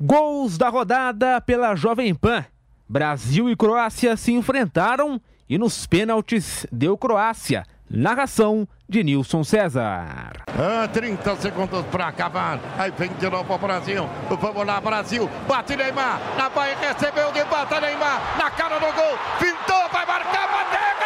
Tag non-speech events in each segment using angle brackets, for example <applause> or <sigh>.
Gols da rodada pela Jovem Pan. Brasil e Croácia se enfrentaram e nos pênaltis deu Croácia. Narração de Nilson César. Ah, 30 segundos para acabar. Aí vem de novo o Brasil. Vamos lá, Brasil. Bate Neymar. Na Bahia recebeu de bata Neymar. Na cara do gol. Pintou, vai marcar, bateu.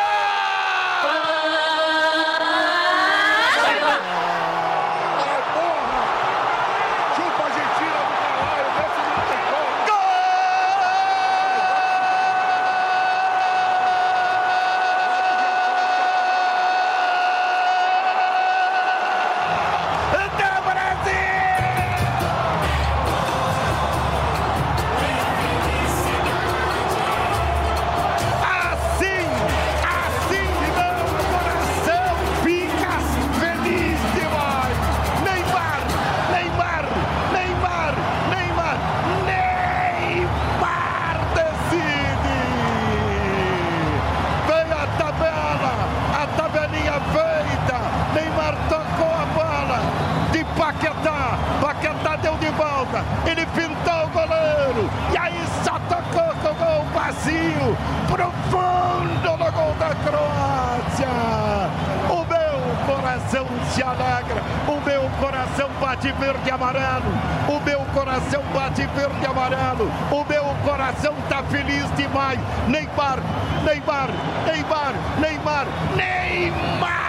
Feliz demais. Neymar, Neymar, Neymar, Neymar, Neymar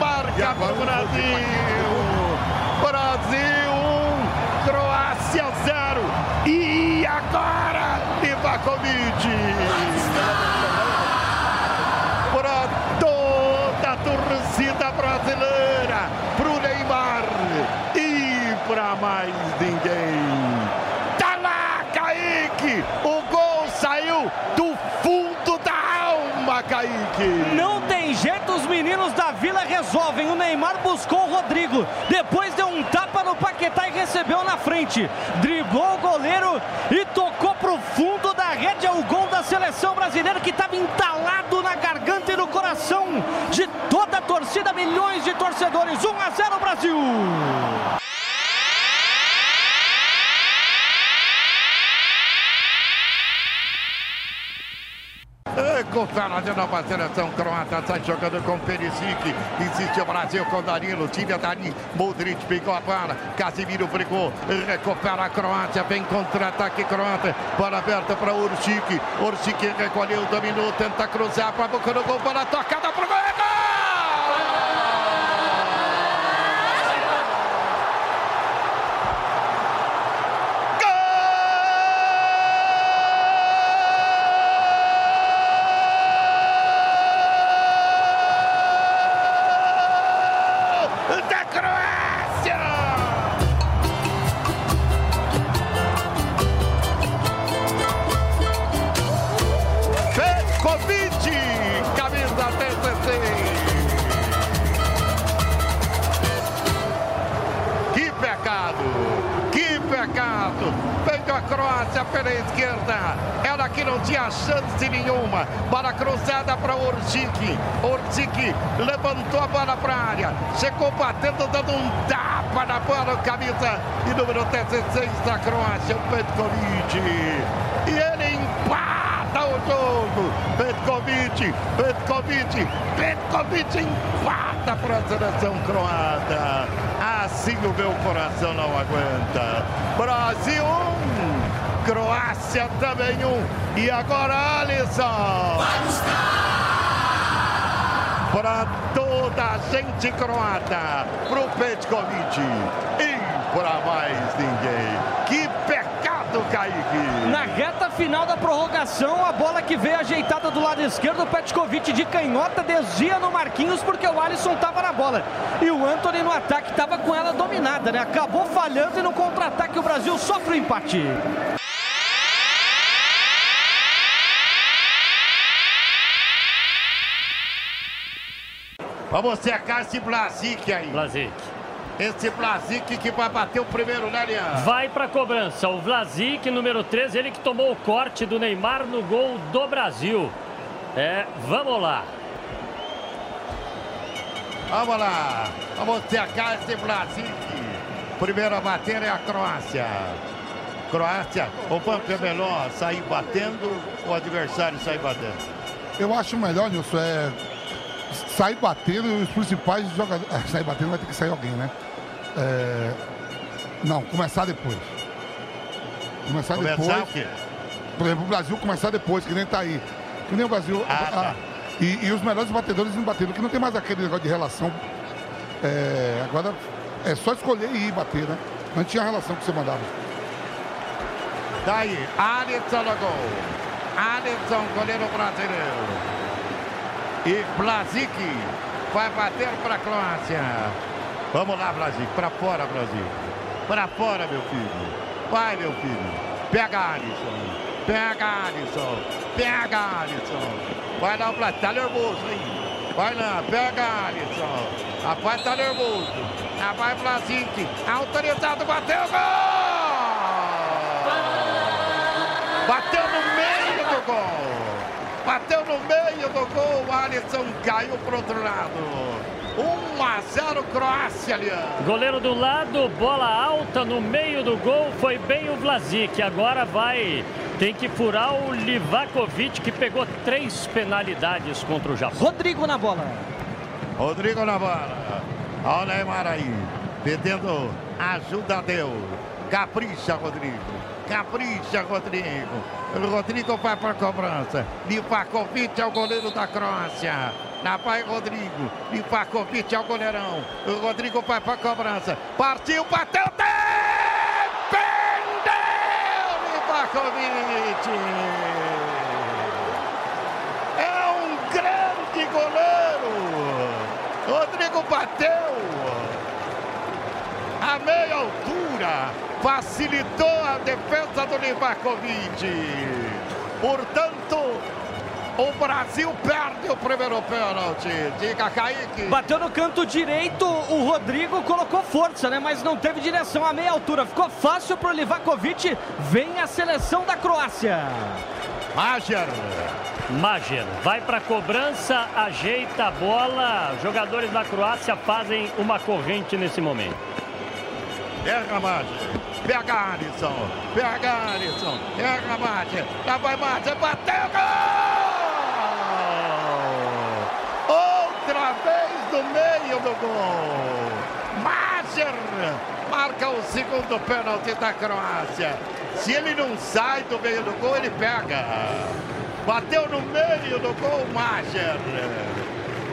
marca para o Brasil. Brasil 1, Croácia 0. E agora, Livakovic. Para toda a torcida brasileira, para o Neymar e para mais ninguém. Tá lá, Kaique! O gol saiu do fundo da alma, Kaique! Não tem jeito, os meninos da Resolvem. O Neymar buscou o Rodrigo, depois deu um tapa no Paquetá e recebeu na frente. Driblou o goleiro e tocou pro fundo da rede. É o gol da seleção brasileira que estava entalado na garganta e no coração de toda a torcida, milhões de torcedores. 1 a 0 Brasil! Contaram de nova seleção croata, sai jogando com Perisic, insiste o Brasil com Danilo, tira Dani, Modric pegou a bola, Casimiro brigou, recupera a Croácia, vem contra-ataque croata, bola aberta para Ursic, Ursic recolheu, dominou, tenta cruzar para a boca do gol, bola tocada para o gol, Petkovic, Petkovic, empata para a seleção croata. Assim o meu coração não aguenta. Brasil 1, Croácia também 1. E agora Alisson. Para toda a gente croata, pro Petkovic e para mais ninguém. Que pecado, Kaique! Na reta final da prorrogação, a bola que veio ajeitada do lado esquerdo, o Petkovic de canhota desvia no Marquinhos porque o Alisson estava na bola. E o Anthony no ataque estava com ela dominada, né? Acabou falhando e no contra-ataque o Brasil sofre o empate. Vamos secar esse Blasic aí. Blazic. Esse Blasic que vai bater o primeiro, né, Lian? Vai para cobrança. O Vlasic, número 13, ele que tomou o corte do Neymar no gol do Brasil. É, vamos lá. Vamos lá. Vamos secar esse Blasic. Primeiro a bater é a Croácia. Croácia, o banco é melhor sair batendo ou o adversário sair batendo? Eu acho melhor, Nilson, é sair batendo e os principais jogadores. É, <laughs> sair batendo vai ter que sair alguém, né? É... Não, começar depois. Começar, Começar depois. o quê? Por exemplo, o Brasil começar depois, que nem tá aí. Que nem o Brasil. Ah, tá. e, e os melhores batedores não bateram, que não tem mais aquele negócio de relação. É, agora é só escolher e ir bater, né? Antes tinha relação que você mandava. Daí, Alisson no gol. Alisson, goleiro brasileiro. E Blazic vai bater para a Croácia. Vamos lá, Blazic. Para fora, Brasil. Para fora, meu filho. Vai, meu filho. Pega Alisson. Pega Alisson. Pega Alisson. Vai lá, Blazic. Tá nervoso, hein? Vai lá, pega Alisson. Rapaz, tá nervoso. Rapaz, Blazic. Autorizado, bateu, gol! Bateu no meio do gol. Bateu no meio do gol. O Alisson caiu pro outro lado. 1 a 0 Croácia, Leandro. Goleiro do lado, bola alta no meio do gol, foi bem o Vlasic. Agora vai, tem que furar o Livakovic, que pegou três penalidades contra o Japão. Rodrigo na bola. Rodrigo na bola. Olha o Neymar aí. Pedindo ajuda a Deus. Capricha, Rodrigo. Capricha, Rodrigo. O Rodrigo vai para a cobrança. Livakovic é o goleiro da Croácia. Lá vai Rodrigo. Livakovic é o goleirão. O Rodrigo vai para a cobrança. Partiu, bateu, defendeu! Livakovic. É um grande goleiro. Rodrigo bateu a meia altura, facilitou a defesa do Livakovic. Portanto, o Brasil perde o primeiro pênalti. Diga, Kaique. Bateu no canto direito, o Rodrigo colocou força, né? Mas não teve direção à meia altura. Ficou fácil pro Livakovic. Vem a seleção da Croácia. Mager. Mager vai para a cobrança, ajeita a bola. Os jogadores da Croácia fazem uma corrente nesse momento. Pega Mager. Pega Alisson. Pega Alisson. Pega Mager. Lá vai Mager. Bateu gol! Outra vez no meio do gol. Marca o segundo pênalti da Croácia. Se ele não sai do meio do gol, ele pega. Bateu no meio do gol, Mager.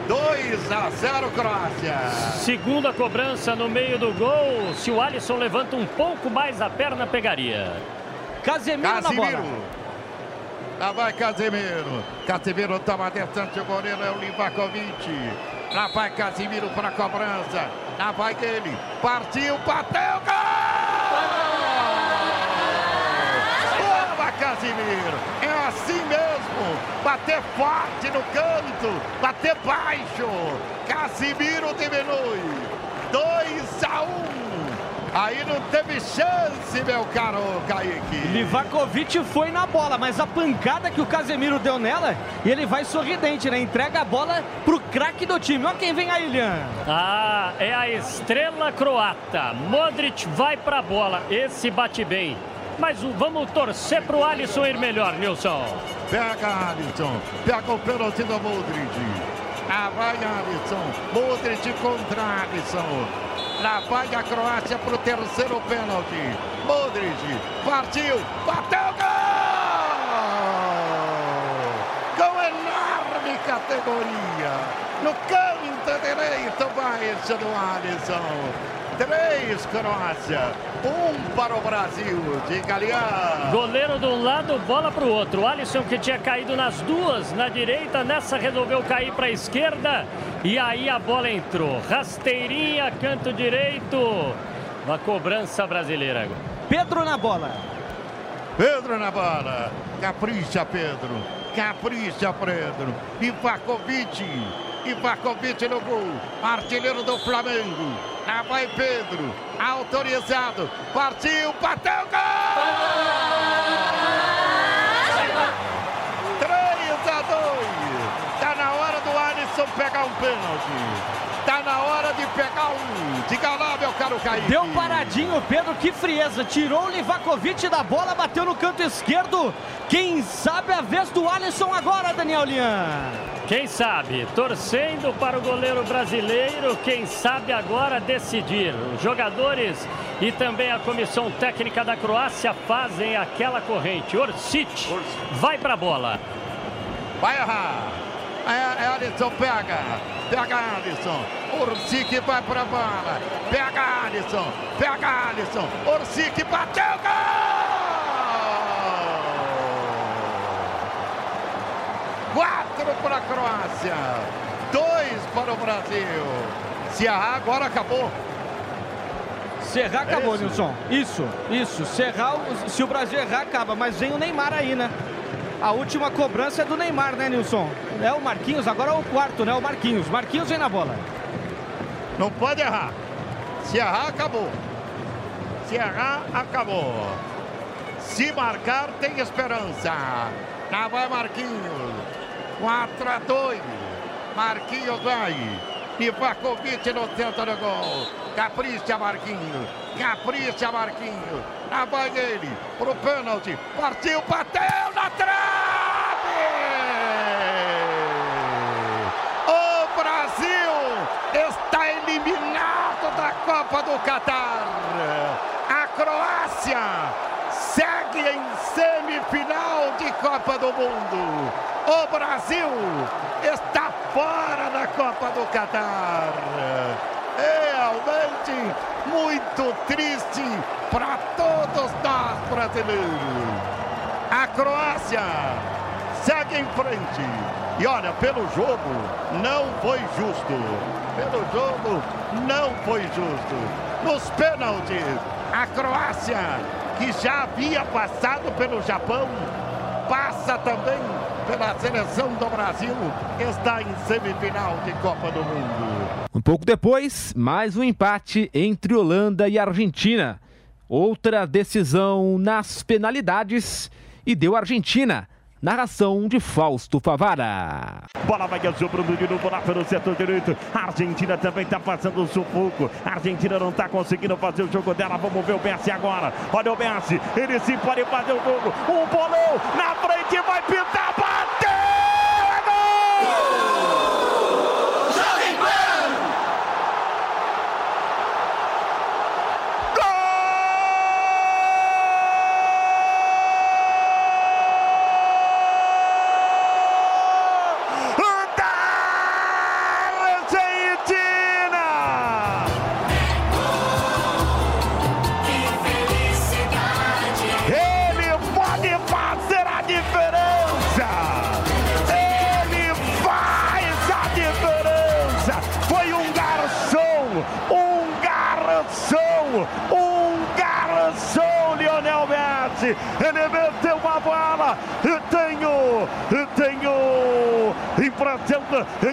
2 a 0 Croácia. Segunda cobrança no meio do gol. Se o Alisson levanta um pouco mais a perna, pegaria. Casemiro, na bola. Lá vai Casemiro. Casemiro toma distante, o goleiro é o Livakovic. Lá vai Casimiro para a cobrança. Lá vai ele. Partiu, bateu, gol! Toma, Casimiro. É assim mesmo. Bater forte no canto. Bater baixo. Casimiro diminui. 2 a 1. Um. Aí não teve chance, meu caro Kaique. Livakovic foi na bola, mas a pancada que o Casemiro deu nela, e ele vai sorridente, né? Entrega a bola pro craque do time. Olha quem vem aí, Lian. Ah, é a estrela croata. Modric vai pra bola. Esse bate bem. Mas o- vamos torcer pro Alisson ir melhor, Nilson. Pega Alisson, pega o pênalti do Modric. Lá vai Alisson, Modric contra Alisson. Lá vai a Croácia pro terceiro pênalti. Modric partiu, bateu gol! Com enorme categoria. No canto direito baixo do Alisson. Três Croácia, um para o Brasil. Diga aliás. Goleiro de um lado, bola outro. O Alisson que tinha caído nas duas, na direita, nessa resolveu cair para a esquerda. E aí a bola entrou. Rasteirinha, canto direito. Uma cobrança brasileira. agora. Pedro na bola. Pedro na bola. Capricha, Pedro. Capricha, Pedro. Ivakovic. Ivakovic no gol. Artilheiro do Flamengo. Lá vai Pedro. Autorizado. Partiu. Bateu. Gol! 3 a 2. Está na hora do Alisson pegar um pênalti. Está na hora de pegar um. Diga lá, meu caro Kaique. Deu paradinho, Pedro, que frieza. Tirou o Livakovic da bola, bateu no canto esquerdo. Quem sabe a vez do Alisson agora, Daniel Lian. Quem sabe? Torcendo para o goleiro brasileiro, quem sabe agora decidir. Os jogadores e também a comissão técnica da Croácia fazem aquela corrente. Orsic vai para a bola. Vai errar. É, é Alisson pega. Pega Alisson. Orsic vai para a bola. Pega Alisson. Pega Alisson. Orsic bateu. Gol! Quatro para a Croácia. Dois para o Brasil. Errar, agora acabou. Serrar acabou, isso? Nilson. Isso, isso. Serrar, se o Brasil errar, acaba. Mas vem o Neymar aí, né? A última cobrança é do Neymar, né, Nilson? É o Marquinhos, agora é o quarto, né? O Marquinhos. Marquinhos vem na bola. Não pode errar. Se errar, acabou. Se errar, acabou. Se marcar, tem esperança. Lá vai Marquinhos. 4 a 2. Marquinhos vai. Ivakovic no centro do gol. Capricha Marquinhos. Capricha Marquinhos. Lá vai ele. Pro pênalti. Partiu, bateu na trave! O Brasil está eliminado da Copa do Catar. A Croácia segue em semifinal de Copa do Mundo. O Brasil está fora da Copa do Catar. Realmente muito triste para todos nós brasileiros. A Croácia segue em frente. E olha, pelo jogo não foi justo. Pelo jogo não foi justo. Nos pênaltis, a Croácia, que já havia passado pelo Japão, passa também pela seleção do Brasil, está em semifinal de Copa do Mundo. Um pouco depois, mais um empate entre Holanda e Argentina. Outra decisão nas penalidades e deu Argentina. Narração de Fausto Favara. Bola vai sobrando de novo lá pelo setor direito. A Argentina também está passando o sufoco. A Argentina não está conseguindo fazer o jogo dela. Vamos ver o Messi agora. Olha o Messi. Ele sim pode fazer o jogo. Um bolão na frente. Vai pintar. Eu tenho! Tenho impressão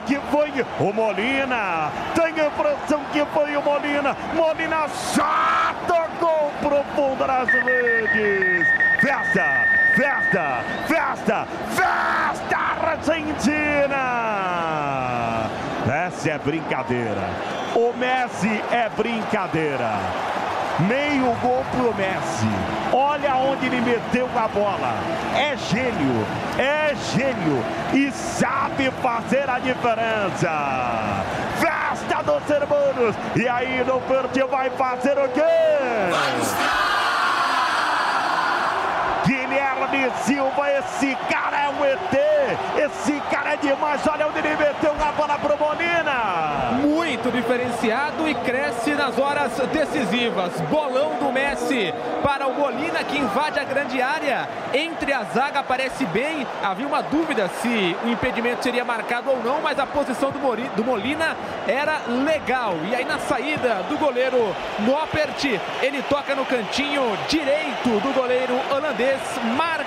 que foi o Molina! Tenho impressão que foi o Molina! Molina só tocou pro fundo das redes! Festa! Festa! Festa! Festa Argentina! Essa é brincadeira. O Messi é brincadeira. Meio gol pro Messi. Olha onde ele meteu a bola. É gênio, é gênio e sabe fazer a diferença. Festa dos hermanos. E aí no Pertil vai fazer o quê? Guilherme Silva, esse cara é um ET. Esse cara é demais. Olha onde ele meteu a bola pro Molina. Muito diferenciado e cresce nas horas decisivas. Bolão do Messi para o Molina que invade a grande área. Entre a zaga aparece bem. Havia uma dúvida se o impedimento seria marcado ou não, mas a posição do, do Molina era legal. E aí na saída do goleiro Noppert, ele toca no cantinho direito do goleiro holandês, marca,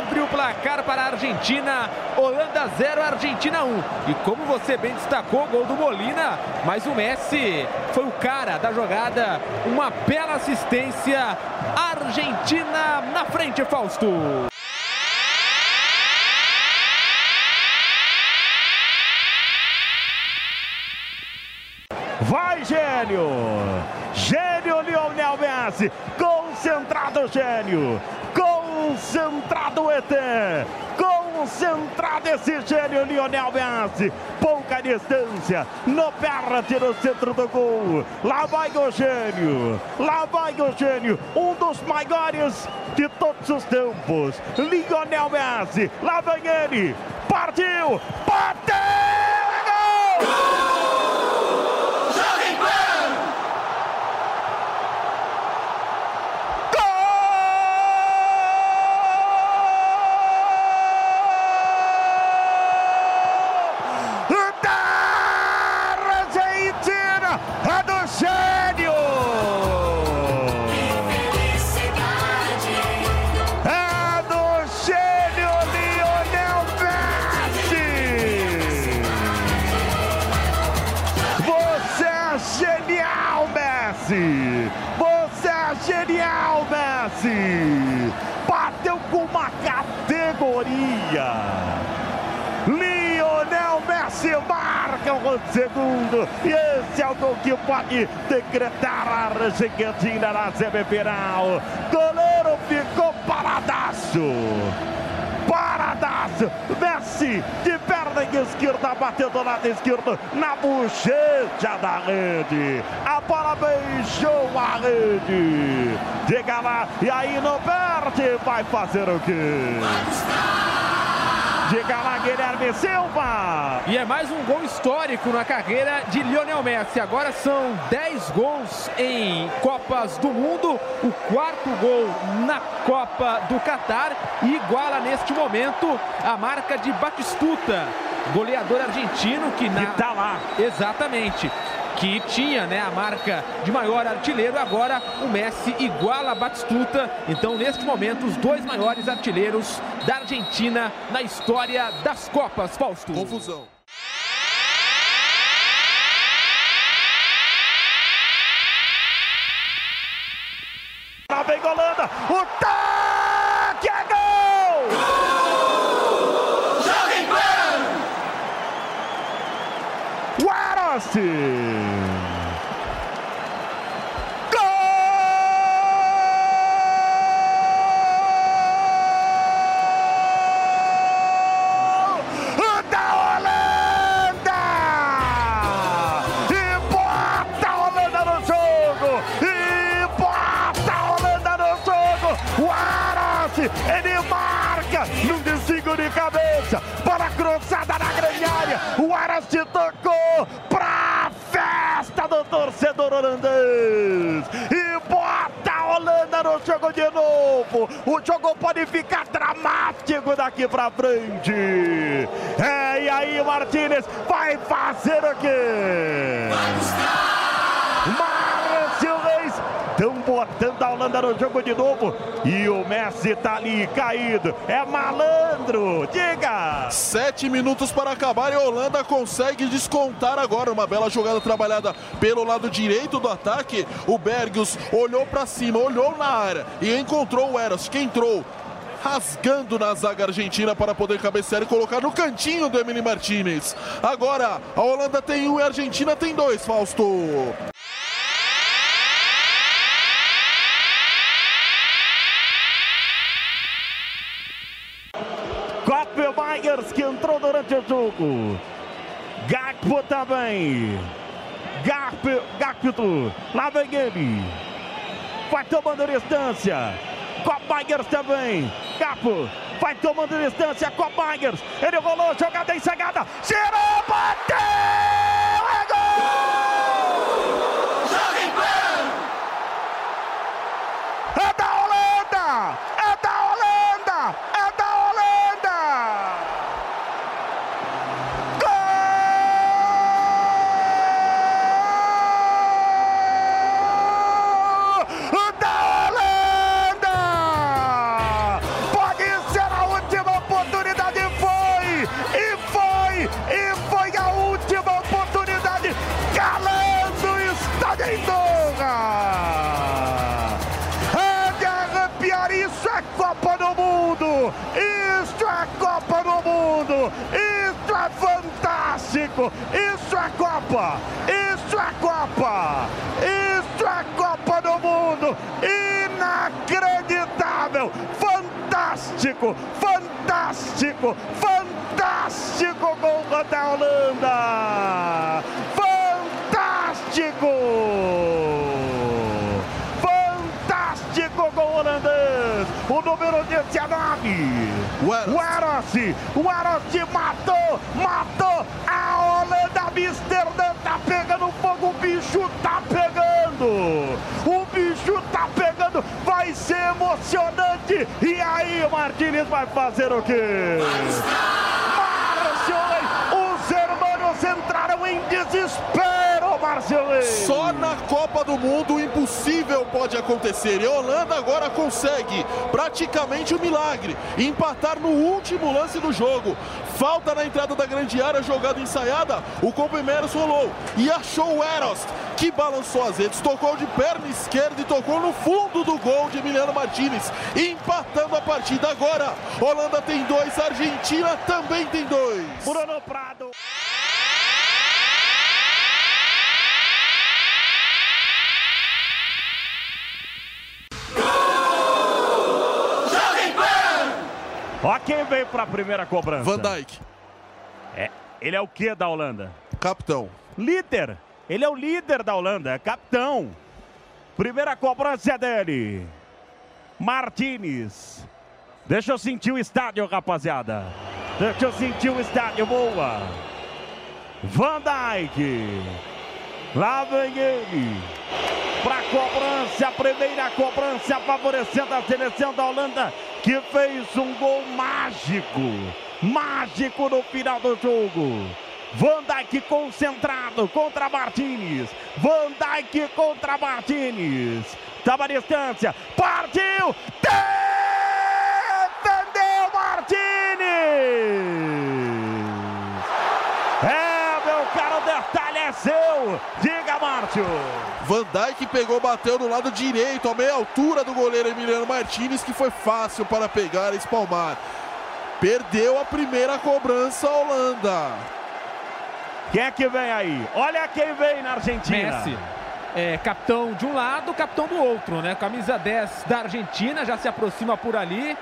abre o placar para a Argentina. Holanda 0, Argentina 1. E como você bem destacou, gol do Molina, mas o Messi foi o cara da jogada. Uma bela assistência. Argentina na frente, Fausto. Vai, gênio! Gênio Lionel Messi! Concentrado, gênio! Concentrado, ET! Concentrado esse gênio Lionel Messi! Pouca distância, não perde no centro do gol. Lá vai o gênio! Lá vai o gênio! Um dos maiores de todos os tempos. Lionel Messi! Lá vem ele! Partiu! Bateu! Esquerda, bateu do lado esquerdo na bochecha da rede. A bola beijou a rede. Chega lá e aí não perde. Vai fazer o quê? Diga lá, Guilherme Silva. E é mais um gol histórico na carreira de Lionel Messi. Agora são 10 gols em Copas do Mundo. O quarto gol na Copa do Catar. E iguala neste momento a marca de Batistuta, goleador argentino que na. Que tá lá. Exatamente que tinha né, a marca de maior artilheiro. Agora o Messi iguala a Batistuta. Então, neste momento, os dois maiores artilheiros da Argentina na história das Copas. Fausto. Confusão. Lá vem Holanda. O Justin. O jogo pode ficar dramático daqui pra frente! É, e aí, Martinez vai fazer o quê? Holanda no jogo de novo e o Messi tá ali caído. É malandro, diga! Sete minutos para acabar e a Holanda consegue descontar agora. Uma bela jogada trabalhada pelo lado direito do ataque. O Bergius olhou para cima, olhou na área e encontrou o Eros, que entrou rasgando na zaga argentina para poder cabecear e colocar no cantinho do Emily Martinez. Agora a Holanda tem um e a Argentina tem dois, Fausto. Myers que entrou durante o jogo. Gakpo também. Gakpo, lá vem ele. Vai tomando distância. Copmeyers também. Capo vai tomando distância. Copmeyers. Ele rolou, jogada ensagada. Girou, bateu! O número 19! O Eros! O matou! Matou! A Holanda Amsterdã tá pegando fogo! O bicho tá pegando! O bicho tá pegando! Vai ser emocionante! E aí, o Martínez vai fazer o quê? Márcio, os hermanos entraram em desespero, Só na Copa do Mundo o impossível pode acontecer. E a Holanda agora consegue praticamente um milagre. Empatar no último lance do jogo. Falta na entrada da grande área, jogada ensaiada. O Comprimeros rolou e achou o Eros, que balançou as redes, tocou de perna esquerda e tocou no fundo do gol de Emiliano Martinez, empatando a partida agora. Holanda tem dois, Argentina também tem dois. Bruno Prado. Ó quem veio para a primeira cobrança. Van Dijk. É, ele é o que da Holanda? Capitão. Líder. Ele é o líder da Holanda, é capitão. Primeira cobrança é dele. Martinez. Deixa eu sentir o estádio, rapaziada. Deixa eu sentir o estádio, boa. Van Dijk. Lá vem ele. Para cobrança, a primeira cobrança favorecendo a seleção da Holanda, que fez um gol mágico. Mágico no final do jogo. Van Dijk concentrado contra Martinez. Van Dijk contra Martinez. Tava à distância. Partiu! Defendeu Martinez! É, meu caro, detalhe é seu. Diga, Márcio. Van Dijk pegou, bateu no lado direito, a meia altura do goleiro Emiliano Martinez, que foi fácil para pegar e espalmar. Perdeu a primeira cobrança a Holanda. Quem é que vem aí? Olha quem vem na Argentina. Messi. É, capitão de um lado, capitão do outro, né? Camisa 10 da Argentina, já se aproxima por ali.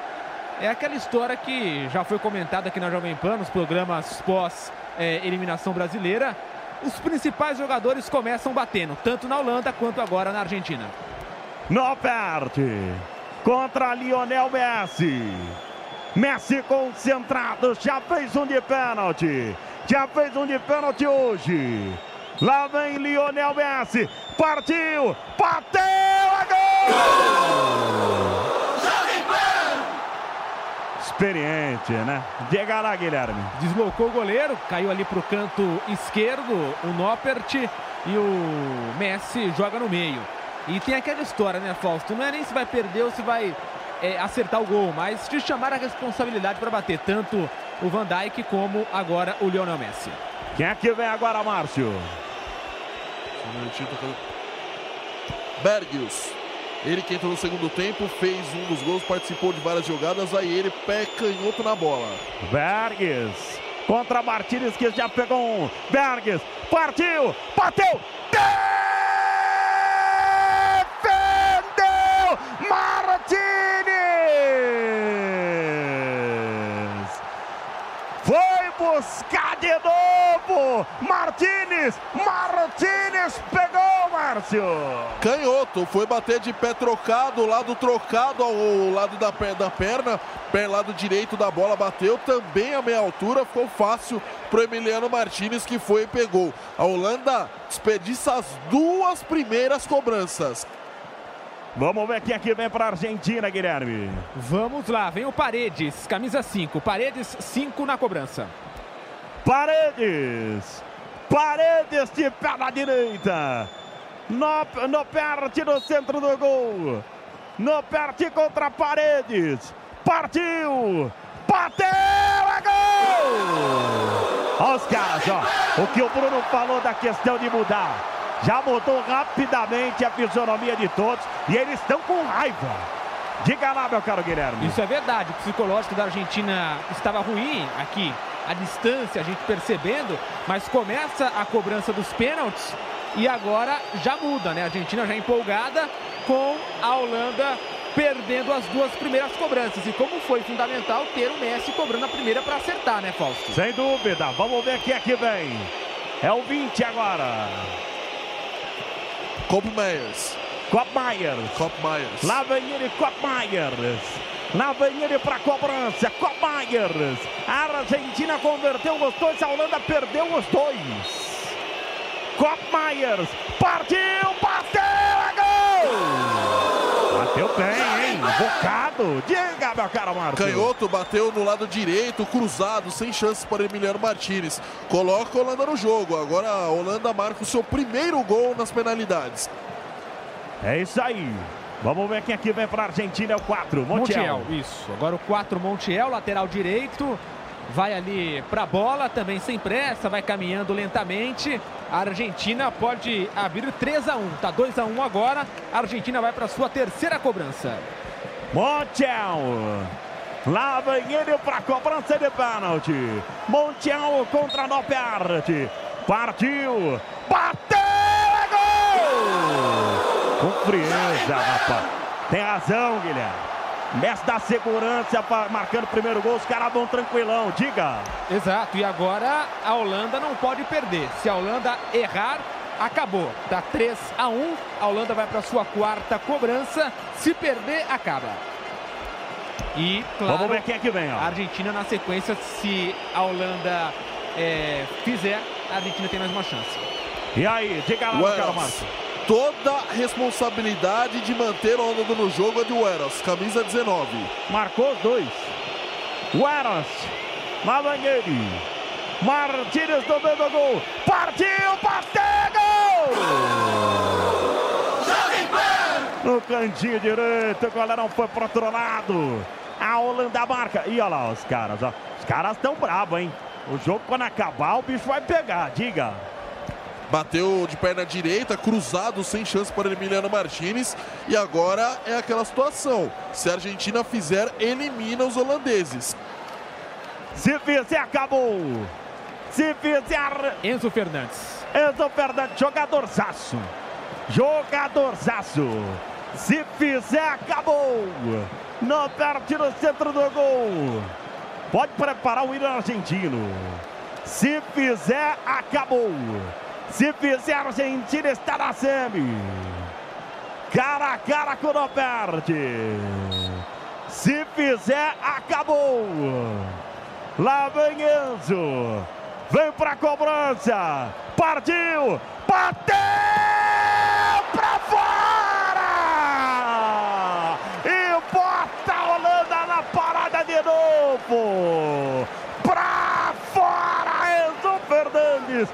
É aquela história que já foi comentada aqui na Jovem Pan, nos programas pós-eliminação brasileira. Os principais jogadores começam batendo, tanto na Holanda quanto agora na Argentina. Perde. Contra Lionel Messi. Messi concentrado, já fez um de pênalti. Já fez um de pênalti hoje. Lá vem Lionel Messi. Partiu, bateu, é gol! Experiente, né? Diga lá, Guilherme. Deslocou o goleiro, caiu ali para o canto esquerdo, o Noppert e o Messi joga no meio. E tem aquela história, né, Fausto? Não é nem se vai perder ou se vai é, acertar o gol, mas de chamar a responsabilidade para bater, tanto o Van Dijk como agora o Lionel Messi. Quem é que vem agora, Márcio? Bergius. Ele que entrou no segundo tempo, fez um dos gols, participou de várias jogadas, aí ele pé canhoto na bola. Berges contra Martínez que já pegou um. Berges partiu, bateu, defendeu Martínez. Foi buscar de novo Martínez, Martínez pegou Márcio. Canhoto, foi bater de pé trocado, lado trocado ao lado da, da perna, pé lado direito da bola, bateu também a meia altura, ficou fácil pro Emiliano Martinez que foi e pegou. A Holanda desperdiça as duas primeiras cobranças. Vamos ver quem aqui vem para a Argentina, Guilherme. Vamos lá, vem o Paredes, camisa 5. Paredes, 5 na cobrança. Paredes. Paredes de pé na direita. No, no centro do gol. No perde contra Paredes. Partiu. Bateu. É gol. Olha os caras, ó. O que o Bruno falou da questão de mudar. Já mudou rapidamente a fisionomia de todos. E eles estão com raiva. Diga lá, meu caro Guilherme. Isso é verdade, o psicológico da Argentina estava ruim aqui, a distância, a gente percebendo, mas começa a cobrança dos pênaltis e agora já muda, né? A Argentina já empolgada com a Holanda perdendo as duas primeiras cobranças. E como foi fundamental ter o Messi cobrando a primeira para acertar, né, Fausto? Sem dúvida. Vamos ver quem é que vem. É o 20 agora. Cobb Myers. Cobb Myers. Cobb Myers. Lá vem ele, Cobb Myers. Lá vem ele para cobrança. Cobb Myers. A Argentina converteu os dois, a Holanda perdeu os dois. Cobb Myers. Partiu, bateu, é gol! Bateu bem, hein? Bocado. Diga, meu caro Marcos. Canhoto bateu no lado direito, cruzado, sem chances para Emiliano Martinez. Coloca a Holanda no jogo. Agora a Holanda marca o seu primeiro gol nas penalidades. É isso aí. Vamos ver quem aqui vem para a Argentina. É o 4, Montiel. Montiel, isso. Agora o 4, Montiel, lateral direito. Vai ali para a bola, também sem pressa, vai caminhando lentamente. A Argentina pode abrir 3 a 1 Tá 2 a 1 agora. A Argentina vai para sua terceira cobrança. Montiel. Lá vem ele para a cobrança de pênalti. Montiel contra Nopert. Partiu. Bateu. É gol! Com frieza, rapaz. Tem razão, Guilherme. Mestre da segurança marcando o primeiro gol. Os caras vão tranquilão. Diga. Exato. E agora a Holanda não pode perder. Se a Holanda errar, acabou. Tá 3 a 1. A Holanda vai para sua quarta cobrança. Se perder, acaba. E, claro, Vamos ver quem é que vem. Ó. a Argentina na sequência, se a Holanda é, fizer, a Argentina tem mais uma chance. E aí, diga lá, Wells. Márcio. Toda a responsabilidade de manter a Holanda no jogo é de Weras, camisa 19. Marcou os dois. Ueras. Ele. Martínez domina o gol. Partiu, bateu, gol! No cantinho direito, o goleirão foi pro outro lado. A Holanda marca. E olha lá os caras, ó. Os caras estão bravos, hein? O jogo quando acabar, o bicho vai pegar, diga. Bateu de perna direita, cruzado, sem chance para Emiliano Martinez. E agora é aquela situação. Se a Argentina fizer, elimina os holandeses. Se fizer, acabou. Se fizer, Enzo Fernandes. Enzo Fernandes, jogadorzaço. Jogadorzaço. Se fizer, acabou. Não perde no centro do gol. Pode preparar o hino argentino. Se fizer, acabou. Se fizer, a Argentina está na semi. Cara a cara com o perde. Se fizer, acabou. Lá vem Enzo. Vem pra cobrança. Partiu. Bateu pra fora. E bota a Holanda na parada de novo. Pra fora, Enzo Fernandes.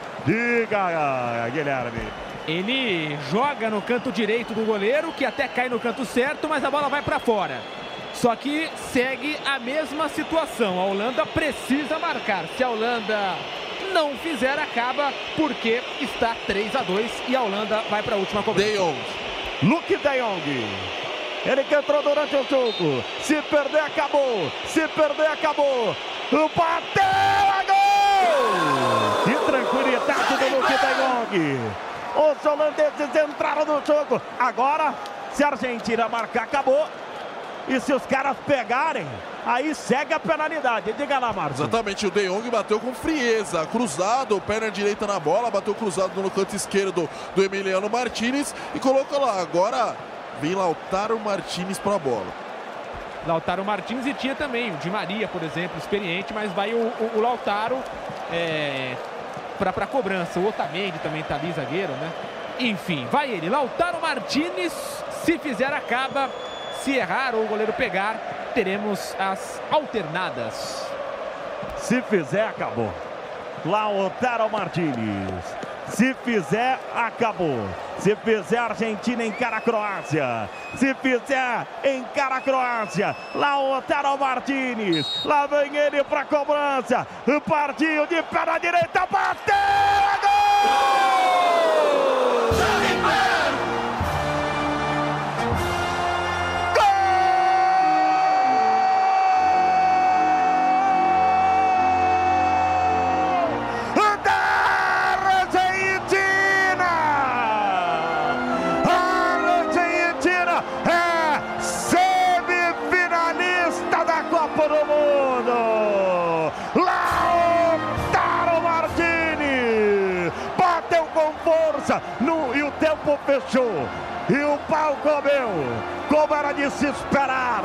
Diga, Guilherme. Ele joga no canto direito do goleiro, que até cai no canto certo, mas a bola vai para fora. Só que segue a mesma situação. A Holanda precisa marcar. Se a Holanda não fizer, acaba, porque está 3 a 2 e a Holanda vai para a última cobrança. De Jong. Luke De Jong. Ele que entrou durante o jogo. Se perder, acabou. Se perder, acabou. Bateu a gol! Que tranquilidade do Jong. Os holandeses entraram no jogo. Agora, se a Argentina marcar, acabou. E se os caras pegarem, aí segue a penalidade. Diga lá, Marcos. Exatamente, o De Jong bateu com frieza, cruzado, perna direita na bola, bateu cruzado no canto esquerdo do Emiliano Martinez e colocou lá. Agora vem Lautaro Martinez para a bola. Lautaro Martins e tinha também o Di Maria, por exemplo, experiente, mas vai o, o- o Lautaro é, para a cobrança. O Otamendi também tá ali, zagueiro, né? Enfim, vai ele. Lautaro Martinez, se fizer, acaba. Se errar ou o goleiro pegar, teremos as alternadas. Se fizer, acabou. Lautaro Martinez. Se fizer, acabou. Se fizer, Argentina encara a Croácia. Se fizer, encara a Croácia. Lautaro Martinez. Lá vem ele para cobrança. Partiu de perna direita. Bateu! Gol! Fechou. E o pau comeu, como era de se esperar.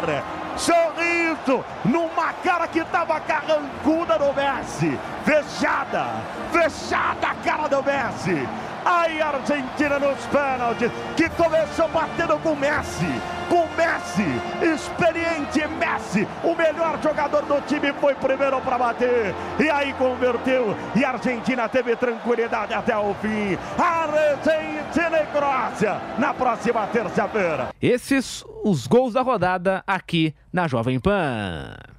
Sorriso numa cara que estava carrancuda do Messi. Fechada, fechada a cara do Messi. Aí a Argentina nos pênaltis, que começou batendo com Messi. Com Messi, experiente Messi, o melhor jogador do time foi primeiro para bater. E aí converteu. E a Argentina teve tranquilidade até o fim. Argentina e Croácia na próxima terça-feira. Esses os gols da rodada aqui na Jovem Pan.